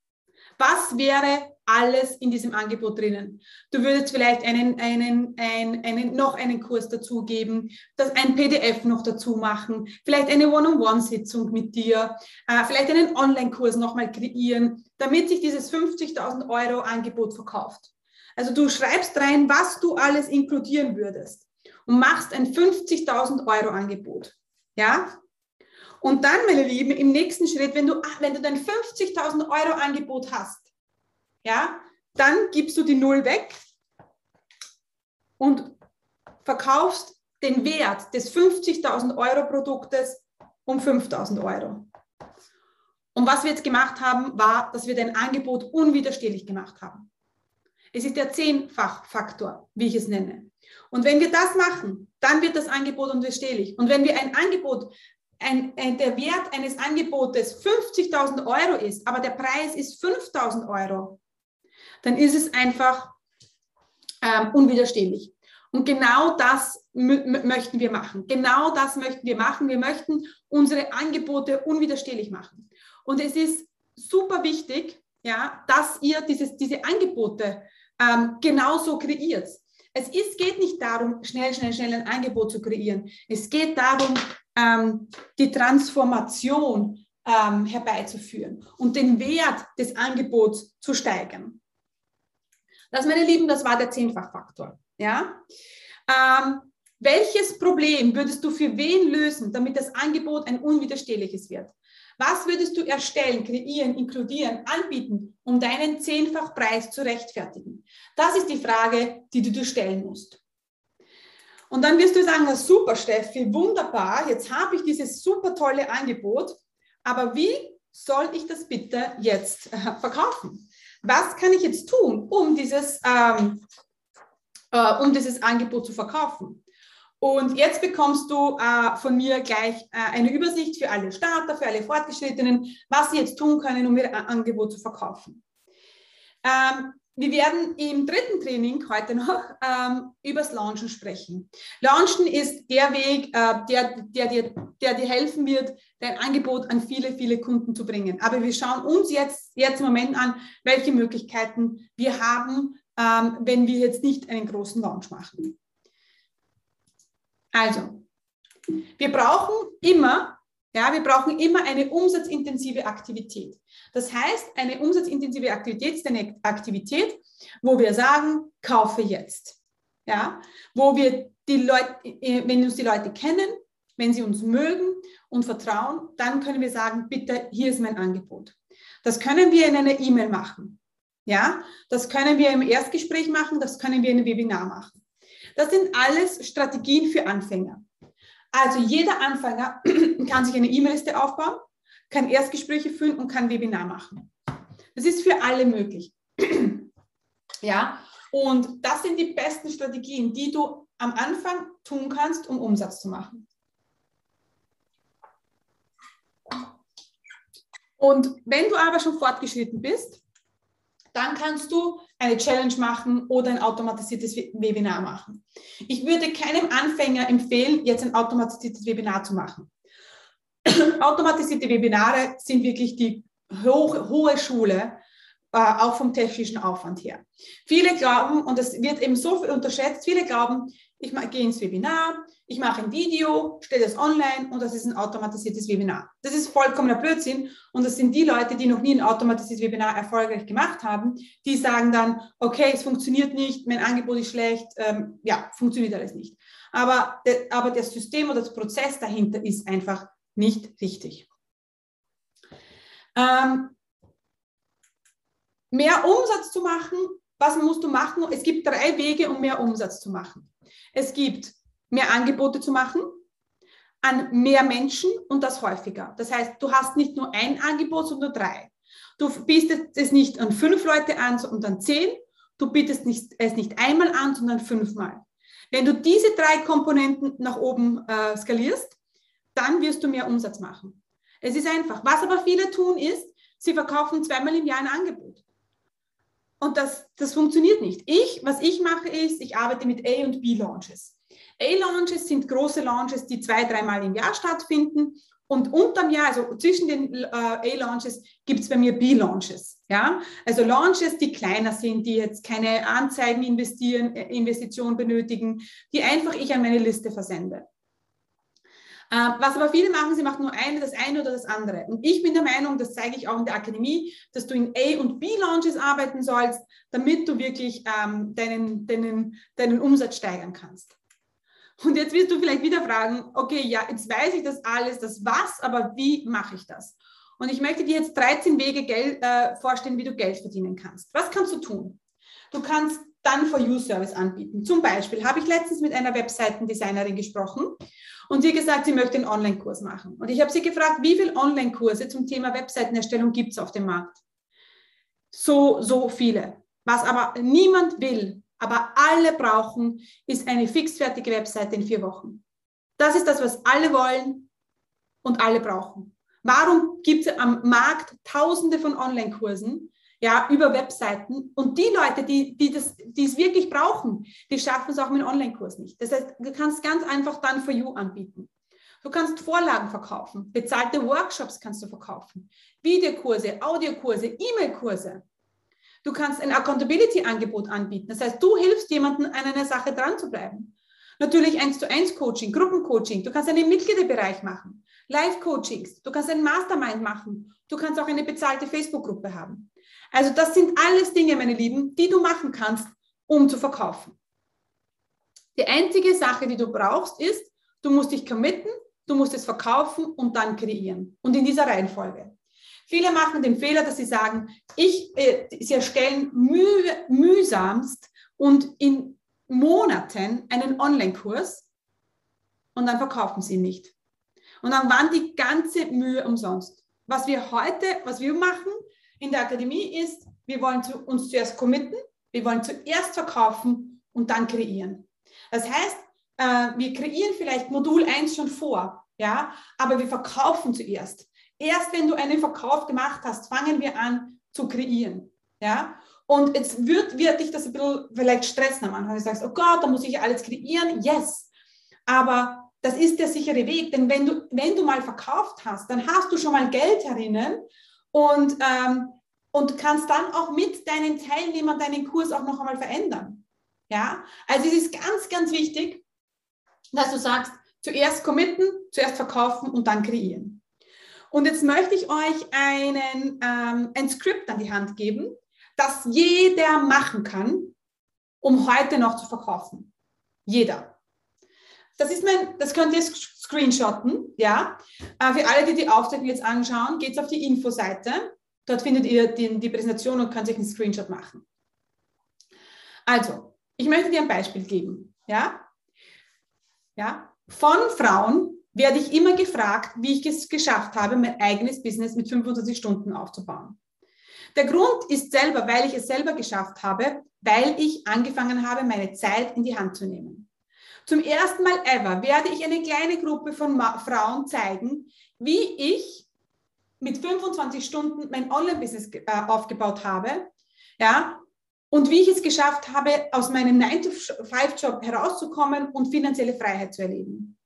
Was wäre alles in diesem Angebot drinnen? Du würdest vielleicht einen, einen, einen, einen, noch einen Kurs dazugeben, das ein PDF noch dazu machen, vielleicht eine One-on-One-Sitzung mit dir, äh, vielleicht einen Online-Kurs nochmal kreieren, damit sich dieses 50.000 Euro Angebot verkauft. Also du schreibst rein, was du alles inkludieren würdest und machst ein 50.000 Euro Angebot. Ja? Und dann, meine Lieben, im nächsten Schritt, wenn du, wenn du dein 50.000 Euro Angebot hast, ja, dann gibst du die Null weg und verkaufst den Wert des 50.000 Euro Produktes um 5.000 Euro. Und was wir jetzt gemacht haben, war, dass wir dein Angebot unwiderstehlich gemacht haben. Es ist der Zehnfachfaktor, wie ich es nenne. Und wenn wir das machen, dann wird das Angebot unwiderstehlich. Und wenn wir ein Angebot ein, ein, der Wert eines Angebotes 50.000 Euro ist, aber der Preis ist 5.000 Euro, dann ist es einfach ähm, unwiderstehlich. Und genau das möchten wir machen. Genau das möchten wir machen. Wir möchten unsere Angebote unwiderstehlich machen. Und es ist super wichtig, ja, dass ihr dieses, diese Angebote ähm, genauso kreiert. Es ist, geht nicht darum, schnell, schnell, schnell ein Angebot zu kreieren. Es geht darum, ähm, die Transformation ähm, herbeizuführen und den Wert des Angebots zu steigern. Das, meine Lieben, das war der Zehnfachfaktor. Ja? Ähm, welches Problem würdest du für wen lösen, damit das Angebot ein unwiderstehliches wird? Was würdest du erstellen, kreieren, inkludieren, anbieten, um deinen Zehnfachpreis zu rechtfertigen? Das ist die Frage, die du dir stellen musst. Und dann wirst du sagen, super Steffi, wunderbar, jetzt habe ich dieses super tolle Angebot, aber wie soll ich das bitte jetzt äh, verkaufen? Was kann ich jetzt tun, um dieses, ähm, äh, um dieses Angebot zu verkaufen? Und jetzt bekommst du äh, von mir gleich äh, eine Übersicht für alle Starter, für alle Fortgeschrittenen, was sie jetzt tun können, um ihr Angebot zu verkaufen. Ähm, wir werden im dritten Training heute noch ähm, übers Launchen sprechen. Launchen ist der Weg, äh, der, der, dir, der dir helfen wird, dein Angebot an viele, viele Kunden zu bringen. Aber wir schauen uns jetzt, jetzt im Moment an, welche Möglichkeiten wir haben, ähm, wenn wir jetzt nicht einen großen Launch machen. Also, wir brauchen immer, ja, wir brauchen immer eine umsatzintensive Aktivität. Das heißt, eine umsatzintensive Aktivität ist eine Aktivität, wo wir sagen, kaufe jetzt. Ja, wo wir die Leute, wenn uns die Leute kennen, wenn sie uns mögen und vertrauen, dann können wir sagen, bitte, hier ist mein Angebot. Das können wir in einer E-Mail machen. Ja, das können wir im Erstgespräch machen, das können wir in einem Webinar machen. Das sind alles Strategien für Anfänger. Also jeder Anfänger kann sich eine E-Mail-Liste aufbauen, kann Erstgespräche führen und kann Webinar machen. Das ist für alle möglich. ja, und das sind die besten Strategien, die du am Anfang tun kannst, um Umsatz zu machen. Und wenn du aber schon fortgeschritten bist, dann kannst du eine Challenge machen oder ein automatisiertes Webinar machen. Ich würde keinem Anfänger empfehlen, jetzt ein automatisiertes Webinar zu machen. Automatisierte Webinare sind wirklich die hoch, hohe Schule, äh, auch vom technischen Aufwand her. Viele glauben, und das wird eben so unterschätzt, viele glauben, ich gehe ins Webinar, ich mache ein Video, stelle es online und das ist ein automatisiertes Webinar. Das ist vollkommener Blödsinn und das sind die Leute, die noch nie ein automatisiertes Webinar erfolgreich gemacht haben, die sagen dann, okay, es funktioniert nicht, mein Angebot ist schlecht, ähm, ja, funktioniert alles nicht. Aber, aber das System oder das Prozess dahinter ist einfach nicht richtig. Ähm, mehr Umsatz zu machen, was musst du machen? Es gibt drei Wege, um mehr Umsatz zu machen. Es gibt mehr Angebote zu machen, an mehr Menschen und das häufiger. Das heißt, du hast nicht nur ein Angebot, sondern drei. Du bietest es nicht an fünf Leute an, sondern an zehn. Du bietest nicht, es nicht einmal an, sondern fünfmal. Wenn du diese drei Komponenten nach oben äh, skalierst, dann wirst du mehr Umsatz machen. Es ist einfach. Was aber viele tun ist, sie verkaufen zweimal im Jahr ein Angebot. Und das, das funktioniert nicht. Ich, was ich mache, ist, ich arbeite mit A- und B-Launches. A-Launches sind große Launches, die zwei, dreimal im Jahr stattfinden. Und unterm Jahr, also zwischen den äh, A-Launches, gibt es bei mir B-Launches. Ja? Also Launches, die kleiner sind, die jetzt keine Anzeigen investieren, äh, Investitionen benötigen, die einfach ich an meine Liste versende. Äh, was aber viele machen, sie machen nur eine, das eine oder das andere. Und ich bin der Meinung, das zeige ich auch in der Akademie, dass du in A- und B-Launches arbeiten sollst, damit du wirklich ähm, deinen, deinen, deinen Umsatz steigern kannst. Und jetzt wirst du vielleicht wieder fragen, okay, ja, jetzt weiß ich das alles, das was, aber wie mache ich das? Und ich möchte dir jetzt 13 Wege Geld, äh, vorstellen, wie du Geld verdienen kannst. Was kannst du tun? Du kannst dann For You Service anbieten. Zum Beispiel habe ich letztens mit einer Webseitendesignerin gesprochen und sie gesagt, sie möchte einen Online-Kurs machen. Und ich habe sie gefragt, wie viele Online-Kurse zum Thema Webseitenerstellung gibt es auf dem Markt? So, so viele. Was aber niemand will, aber alle brauchen, ist eine fixfertige Webseite in vier Wochen. Das ist das, was alle wollen und alle brauchen. Warum gibt es am Markt tausende von Online-Kursen, ja, über Webseiten. Und die Leute, die, die, das, die es wirklich brauchen, die schaffen es auch mit Online-Kurs nicht. Das heißt, du kannst ganz einfach dann for you anbieten. Du kannst Vorlagen verkaufen, bezahlte Workshops kannst du verkaufen, Videokurse, Audiokurse, E-Mail-Kurse. Du kannst ein Accountability-Angebot anbieten. Das heißt, du hilfst jemandem, an einer Sache dran zu bleiben. Natürlich eins zu eins Coaching, Gruppencoaching. Du kannst einen Mitgliederbereich machen, Live-Coachings. Du kannst ein Mastermind machen. Du kannst auch eine bezahlte Facebook-Gruppe haben. Also das sind alles Dinge, meine Lieben, die du machen kannst, um zu verkaufen. Die einzige Sache, die du brauchst, ist, du musst dich committen, du musst es verkaufen und dann kreieren. Und in dieser Reihenfolge. Viele machen den Fehler, dass sie sagen, ich, äh, sie erstellen müh, mühsamst und in Monaten einen Online-Kurs und dann verkaufen sie ihn nicht. Und dann waren die ganze Mühe umsonst. Was wir heute, was wir machen, in der Akademie ist, wir wollen zu, uns zuerst committen, wir wollen zuerst verkaufen und dann kreieren. Das heißt, äh, wir kreieren vielleicht Modul 1 schon vor, ja, aber wir verkaufen zuerst. Erst wenn du einen Verkauf gemacht hast, fangen wir an zu kreieren, ja. Und jetzt wird, wird dich das ein bisschen vielleicht stressen am Anfang. Du sagst, oh Gott, da muss ich alles kreieren. Yes. Aber das ist der sichere Weg, denn wenn du, wenn du mal verkauft hast, dann hast du schon mal Geld herinnen und, ähm, und kannst dann auch mit deinen Teilnehmern deinen Kurs auch noch einmal verändern. Ja, also es ist ganz, ganz wichtig, dass du sagst, zuerst committen, zuerst verkaufen und dann kreieren. Und jetzt möchte ich euch einen, ähm, ein Skript an die Hand geben, das jeder machen kann, um heute noch zu verkaufen. Jeder. Das ist mein, das könnt ihr screenshotten, ja. Äh, für alle, die die Aufzeichnung jetzt anschauen, geht es auf die Infoseite. Dort findet ihr die, die Präsentation und könnt euch einen Screenshot machen. Also, ich möchte dir ein Beispiel geben, ja. Ja, von Frauen werde ich immer gefragt, wie ich es geschafft habe, mein eigenes Business mit 25 Stunden aufzubauen. Der Grund ist selber, weil ich es selber geschafft habe, weil ich angefangen habe, meine Zeit in die Hand zu nehmen. Zum ersten Mal ever werde ich eine kleine Gruppe von Frauen zeigen, wie ich mit 25 Stunden mein Online-Business äh, aufgebaut habe, ja, und wie ich es geschafft habe, aus meinem 9-to-5-Job herauszukommen und finanzielle Freiheit zu erleben.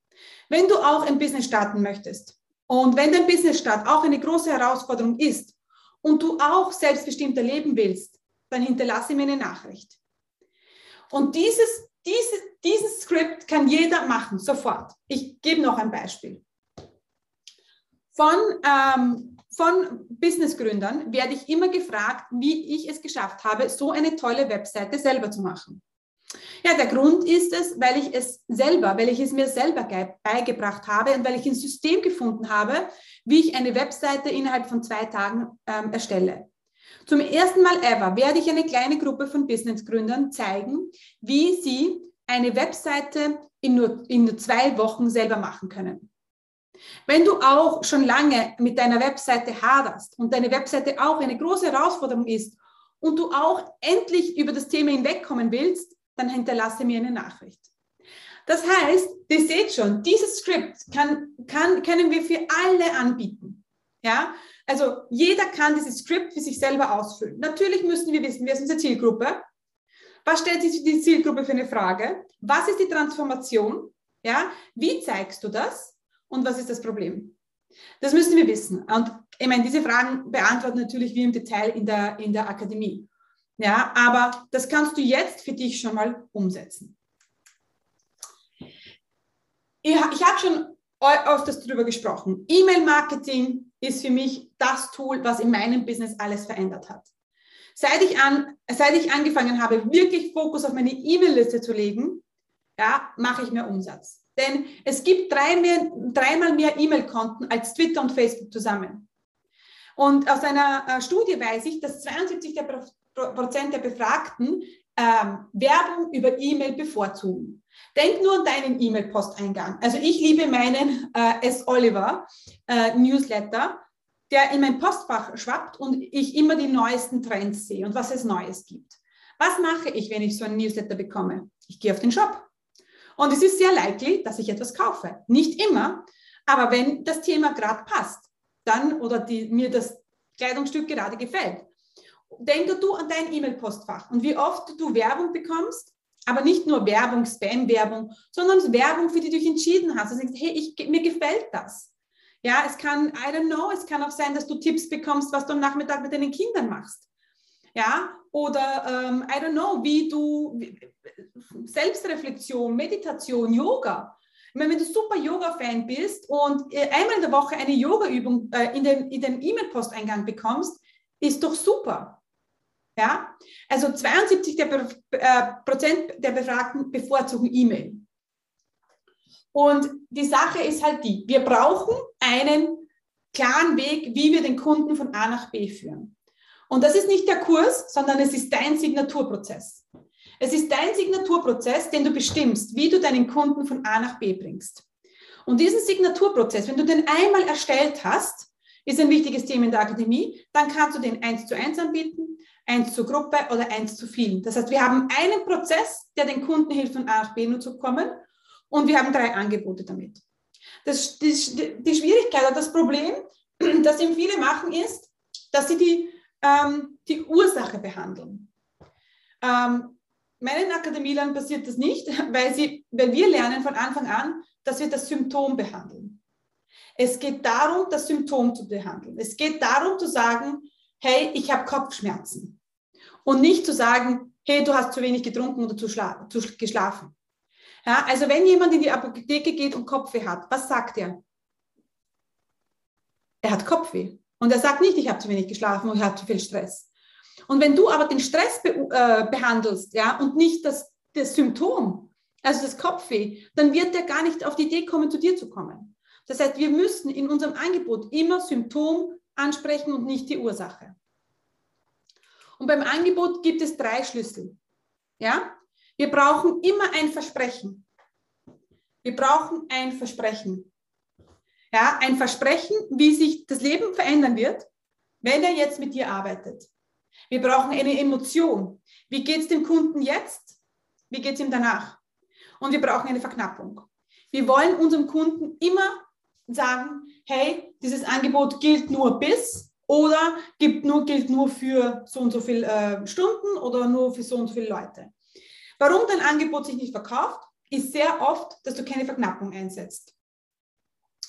Wenn du auch ein Business starten möchtest und wenn dein Business Start auch eine große Herausforderung ist und du auch selbstbestimmter leben willst, dann hinterlasse mir eine Nachricht. Und dieses, dieses, dieses Skript kann jeder machen, sofort. Ich gebe noch ein Beispiel. Von, ähm, von Businessgründern werde ich immer gefragt, wie ich es geschafft habe, so eine tolle Webseite selber zu machen. Ja, der Grund ist es, weil ich es selber, weil ich es mir selber beigebracht habe und weil ich ein System gefunden habe, wie ich eine Webseite innerhalb von zwei Tagen ähm, erstelle. Zum ersten Mal ever werde ich eine kleine Gruppe von Businessgründern zeigen, wie sie eine Webseite in nur, in nur zwei Wochen selber machen können. Wenn du auch schon lange mit deiner Webseite haderst und deine Webseite auch eine große Herausforderung ist und du auch endlich über das Thema hinwegkommen willst, dann hinterlasse mir eine Nachricht. Das heißt, ihr seht schon, dieses Skript kann, kann, können wir für alle anbieten. Ja, also jeder kann dieses Skript für sich selber ausfüllen. Natürlich müssen wir wissen, wer ist unsere Zielgruppe? Was stellt sich die Zielgruppe für eine Frage? Was ist die Transformation? Ja, wie zeigst du das? Und was ist das Problem? Das müssen wir wissen. Und ich meine, diese Fragen beantworten natürlich wir im Detail in der, in der Akademie. Ja, aber das kannst du jetzt für dich schon mal umsetzen. Ich, ich habe schon öfters darüber gesprochen. E-Mail-Marketing ist für mich das Tool, was in meinem Business alles verändert hat. Seit ich, an, seit ich angefangen habe, wirklich Fokus auf meine E-Mail-Liste zu legen, ja, mache ich mehr Umsatz. Denn es gibt drei mehr, dreimal mehr E-Mail-Konten als Twitter und Facebook zusammen. Und aus einer äh, Studie weiß ich, dass 72 der Prozent der Befragten ähm, Werbung über E-Mail bevorzugen. Denk nur an deinen E-Mail-Posteingang. Also ich liebe meinen äh, S. Oliver äh, Newsletter, der in mein Postfach schwappt und ich immer die neuesten Trends sehe und was es Neues gibt. Was mache ich, wenn ich so einen Newsletter bekomme? Ich gehe auf den Shop. Und es ist sehr likely, dass ich etwas kaufe. Nicht immer, aber wenn das Thema gerade passt, dann oder die, mir das Kleidungsstück gerade gefällt. Denke du an dein E-Mail-Postfach und wie oft du Werbung bekommst aber nicht nur Werbung, Spam-Werbung, sondern Werbung, für die du dich entschieden hast. Du denkst, hey, ich, mir gefällt das. Ja, es kann, I don't know, es kann auch sein, dass du Tipps bekommst, was du am Nachmittag mit deinen Kindern machst. Ja, oder ähm, I don't know, wie du Selbstreflexion, Meditation, Yoga. Ich meine, wenn du super Yoga-Fan bist und äh, einmal in der Woche eine Yoga-Übung äh, in den, in den E-Mail-Posteingang bekommst, ist doch super. Ja? Also 72 der äh, Prozent der Befragten bevorzugen E-Mail. Und die Sache ist halt die, wir brauchen einen klaren Weg, wie wir den Kunden von A nach B führen. Und das ist nicht der Kurs, sondern es ist dein Signaturprozess. Es ist dein Signaturprozess, den du bestimmst, wie du deinen Kunden von A nach B bringst. Und diesen Signaturprozess, wenn du den einmal erstellt hast, ist ein wichtiges Thema in der Akademie, dann kannst du den eins zu eins anbieten, eins zur Gruppe oder eins zu vielen. Das heißt, wir haben einen Prozess, der den Kunden hilft, von A nach B nur zu kommen und wir haben drei Angebote damit. Das, die, die Schwierigkeit oder das Problem, das eben viele machen, ist, dass sie die, ähm, die Ursache behandeln. Ähm, meinen Akademielern passiert das nicht, weil, sie, weil wir lernen von Anfang an, dass wir das Symptom behandeln. Es geht darum, das Symptom zu behandeln. Es geht darum zu sagen, hey, ich habe Kopfschmerzen. Und nicht zu sagen, hey, du hast zu wenig getrunken oder zu, zu geschlafen. Ja, also wenn jemand in die Apotheke geht und Kopfweh hat, was sagt er? Er hat Kopfweh. Und er sagt nicht, ich habe zu wenig geschlafen oder ich habe zu viel Stress. Und wenn du aber den Stress be äh, behandelst ja, und nicht das, das Symptom, also das Kopfweh, dann wird er gar nicht auf die Idee kommen, zu dir zu kommen. Das heißt, wir müssen in unserem Angebot immer Symptom ansprechen und nicht die Ursache. Und beim Angebot gibt es drei Schlüssel. Ja? Wir brauchen immer ein Versprechen. Wir brauchen ein Versprechen. Ja, ein Versprechen, wie sich das Leben verändern wird, wenn er jetzt mit dir arbeitet. Wir brauchen eine Emotion. Wie geht es dem Kunden jetzt? Wie geht es ihm danach? Und wir brauchen eine Verknappung. Wir wollen unserem Kunden immer sagen, hey, dieses Angebot gilt nur bis oder gibt nur, gilt nur für so und so viele äh, Stunden oder nur für so und so viele Leute. Warum dein Angebot sich nicht verkauft, ist sehr oft, dass du keine Verknappung einsetzt.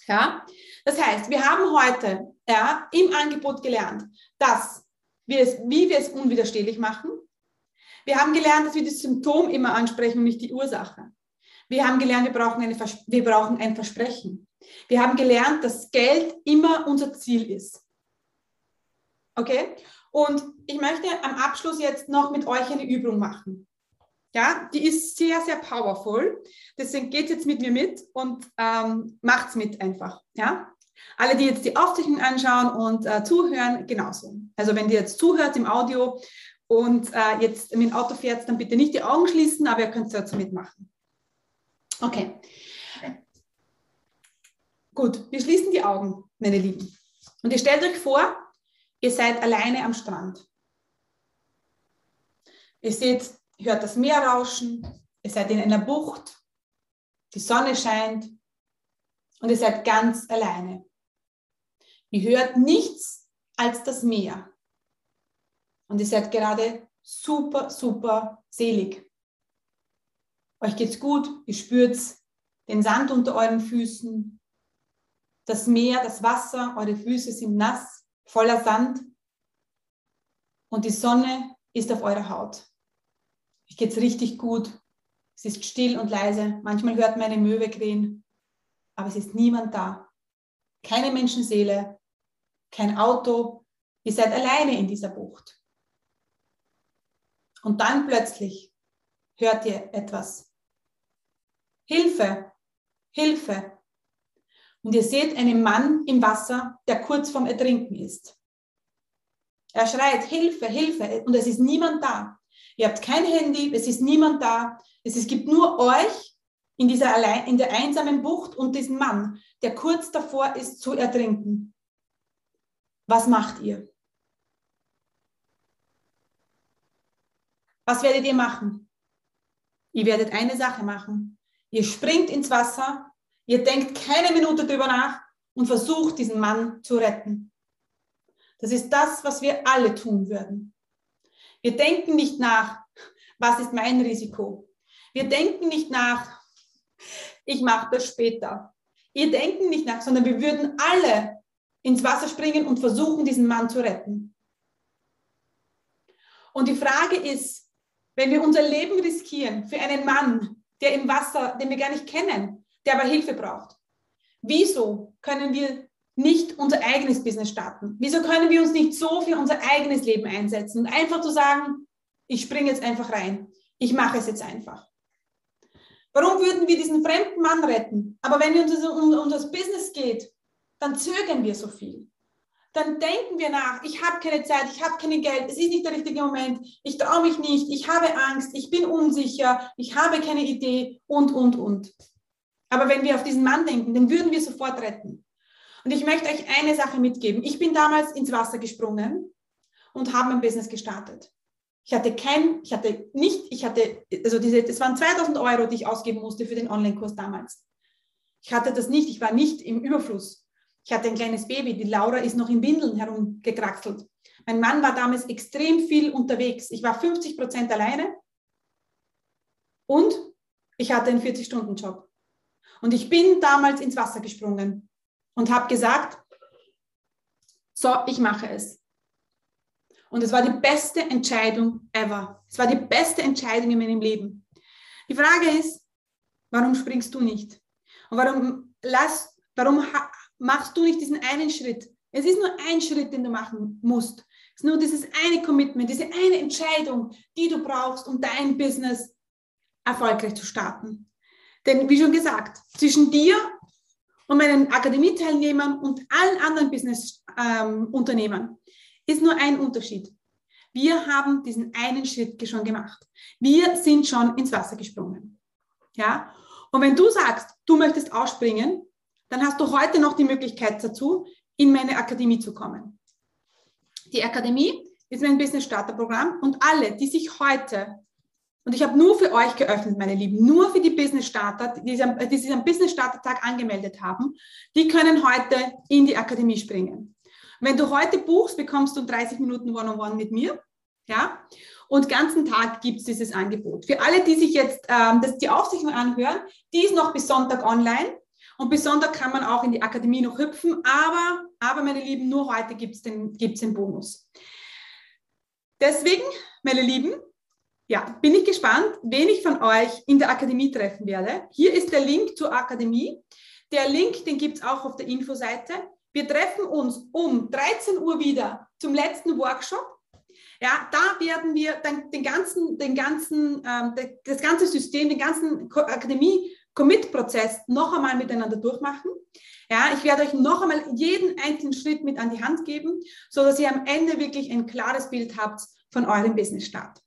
Ja? Das heißt, wir haben heute ja, im Angebot gelernt, dass wir es, wie wir es unwiderstehlich machen. Wir haben gelernt, dass wir das Symptom immer ansprechen und nicht die Ursache. Wir haben gelernt, wir brauchen, eine, wir brauchen ein Versprechen. Wir haben gelernt, dass Geld immer unser Ziel ist. Okay? Und ich möchte am Abschluss jetzt noch mit euch eine Übung machen. Ja, die ist sehr, sehr powerful. Deswegen geht jetzt mit mir mit und ähm, es mit einfach. Ja? Alle, die jetzt die Aufzeichnung anschauen und äh, zuhören, genauso. Also wenn ihr jetzt zuhört im Audio und äh, jetzt mit dem Auto fährt, dann bitte nicht die Augen schließen, aber ihr könnt dazu mitmachen. Okay. Gut, wir schließen die Augen, meine Lieben. Und ihr stellt euch vor, ihr seid alleine am Strand. Ihr seht, hört das Meer rauschen, ihr seid in einer Bucht, die Sonne scheint und ihr seid ganz alleine. Ihr hört nichts als das Meer. Und ihr seid gerade super, super selig. Euch geht's gut, ihr spürt den Sand unter euren Füßen, das Meer, das Wasser, eure Füße sind nass, voller Sand und die Sonne ist auf eurer Haut. Euch geht's richtig gut. Es ist still und leise. Manchmal hört man eine Möwe krähen, aber es ist niemand da. Keine Menschenseele, kein Auto. Ihr seid alleine in dieser Bucht. Und dann plötzlich hört ihr etwas. Hilfe, Hilfe. Und ihr seht einen Mann im Wasser, der kurz vorm Ertrinken ist. Er schreit, Hilfe, Hilfe. Und es ist niemand da. Ihr habt kein Handy, es ist niemand da. Es, es gibt nur euch in, dieser allein, in der einsamen Bucht und diesen Mann, der kurz davor ist zu ertrinken. Was macht ihr? Was werdet ihr machen? Ihr werdet eine Sache machen. Ihr springt ins Wasser, ihr denkt keine Minute drüber nach und versucht, diesen Mann zu retten. Das ist das, was wir alle tun würden. Wir denken nicht nach, was ist mein Risiko. Wir denken nicht nach, ich mache das später. Wir denken nicht nach, sondern wir würden alle ins Wasser springen und versuchen, diesen Mann zu retten. Und die Frage ist, wenn wir unser Leben riskieren für einen Mann, der im Wasser, den wir gar nicht kennen, der aber Hilfe braucht, wieso können wir nicht unser eigenes Business starten? Wieso können wir uns nicht so für unser eigenes Leben einsetzen und einfach zu sagen, ich springe jetzt einfach rein, ich mache es jetzt einfach. Warum würden wir diesen fremden Mann retten? Aber wenn es um, um das Business geht, dann zögern wir so viel. Dann denken wir nach, ich habe keine Zeit, ich habe kein Geld, es ist nicht der richtige Moment, ich traue mich nicht, ich habe Angst, ich bin unsicher, ich habe keine Idee und, und, und. Aber wenn wir auf diesen Mann denken, dann würden wir sofort retten. Und ich möchte euch eine Sache mitgeben. Ich bin damals ins Wasser gesprungen und habe mein Business gestartet. Ich hatte kein, ich hatte nicht, ich hatte, also diese, das waren 2000 Euro, die ich ausgeben musste für den Online-Kurs damals. Ich hatte das nicht, ich war nicht im Überfluss. Ich hatte ein kleines Baby, die Laura ist noch in Windeln herumgekraxelt. Mein Mann war damals extrem viel unterwegs. Ich war 50 Prozent alleine und ich hatte einen 40-Stunden-Job. Und ich bin damals ins Wasser gesprungen und habe gesagt, so, ich mache es. Und es war die beste Entscheidung ever. Es war die beste Entscheidung in meinem Leben. Die Frage ist, warum springst du nicht? Und warum, lass, warum machst du nicht diesen einen Schritt? Es ist nur ein Schritt, den du machen musst. Es ist nur dieses eine Commitment, diese eine Entscheidung, die du brauchst, um dein Business erfolgreich zu starten. Denn wie schon gesagt, zwischen dir und meinen Akademieteilnehmern und allen anderen Business-Unternehmern ähm, ist nur ein Unterschied. Wir haben diesen einen Schritt schon gemacht. Wir sind schon ins Wasser gesprungen. Ja? Und wenn du sagst, du möchtest ausspringen, dann hast du heute noch die Möglichkeit dazu, in meine Akademie zu kommen. Die Akademie ist mein Business Starter Programm und alle, die sich heute und ich habe nur für euch geöffnet, meine Lieben, nur für die Business Starter, die sich, am, Business Starter Tag angemeldet haben. Die können heute in die Akademie springen. Wenn du heute buchst, bekommst du 30 Minuten One-on-One -on -One mit mir. Ja? Und ganzen Tag gibt es dieses Angebot. Für alle, die sich jetzt ähm, das, die Aufsicht anhören, die ist noch bis Sonntag online. Und Sonntag kann man auch in die Akademie noch hüpfen. Aber, aber meine Lieben, nur heute gibt es den, gibt's den Bonus. Deswegen, meine Lieben, ja, bin ich gespannt, wen ich von euch in der Akademie treffen werde. Hier ist der Link zur Akademie. Der Link, den gibt es auch auf der Infoseite. Wir treffen uns um 13 Uhr wieder zum letzten Workshop. Ja, da werden wir dann den ganzen, den ganzen, ähm, das ganze System, den ganzen Akademie-Commit-Prozess noch einmal miteinander durchmachen. Ja, ich werde euch noch einmal jeden einzelnen Schritt mit an die Hand geben, so dass ihr am Ende wirklich ein klares Bild habt von eurem Business-Start.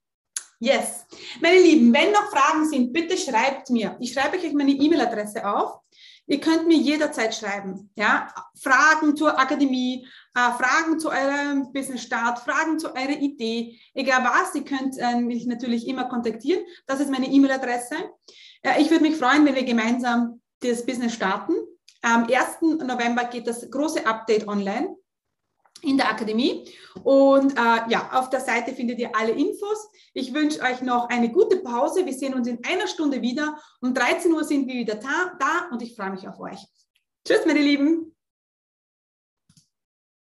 Yes. Meine Lieben, wenn noch Fragen sind, bitte schreibt mir. Ich schreibe euch meine E-Mail-Adresse auf. Ihr könnt mir jederzeit schreiben. Ja? Fragen zur Akademie, äh, Fragen zu eurem Business Start, Fragen zu eurer Idee, egal was. Ihr könnt äh, mich natürlich immer kontaktieren. Das ist meine E-Mail-Adresse. Ich würde mich freuen, wenn wir gemeinsam das Business starten. Am 1. November geht das große Update online in der Akademie. Und äh, ja, auf der Seite findet ihr alle Infos. Ich wünsche euch noch eine gute Pause. Wir sehen uns in einer Stunde wieder. Um 13 Uhr sind wir wieder da, da und ich freue mich auf euch. Tschüss, meine Lieben.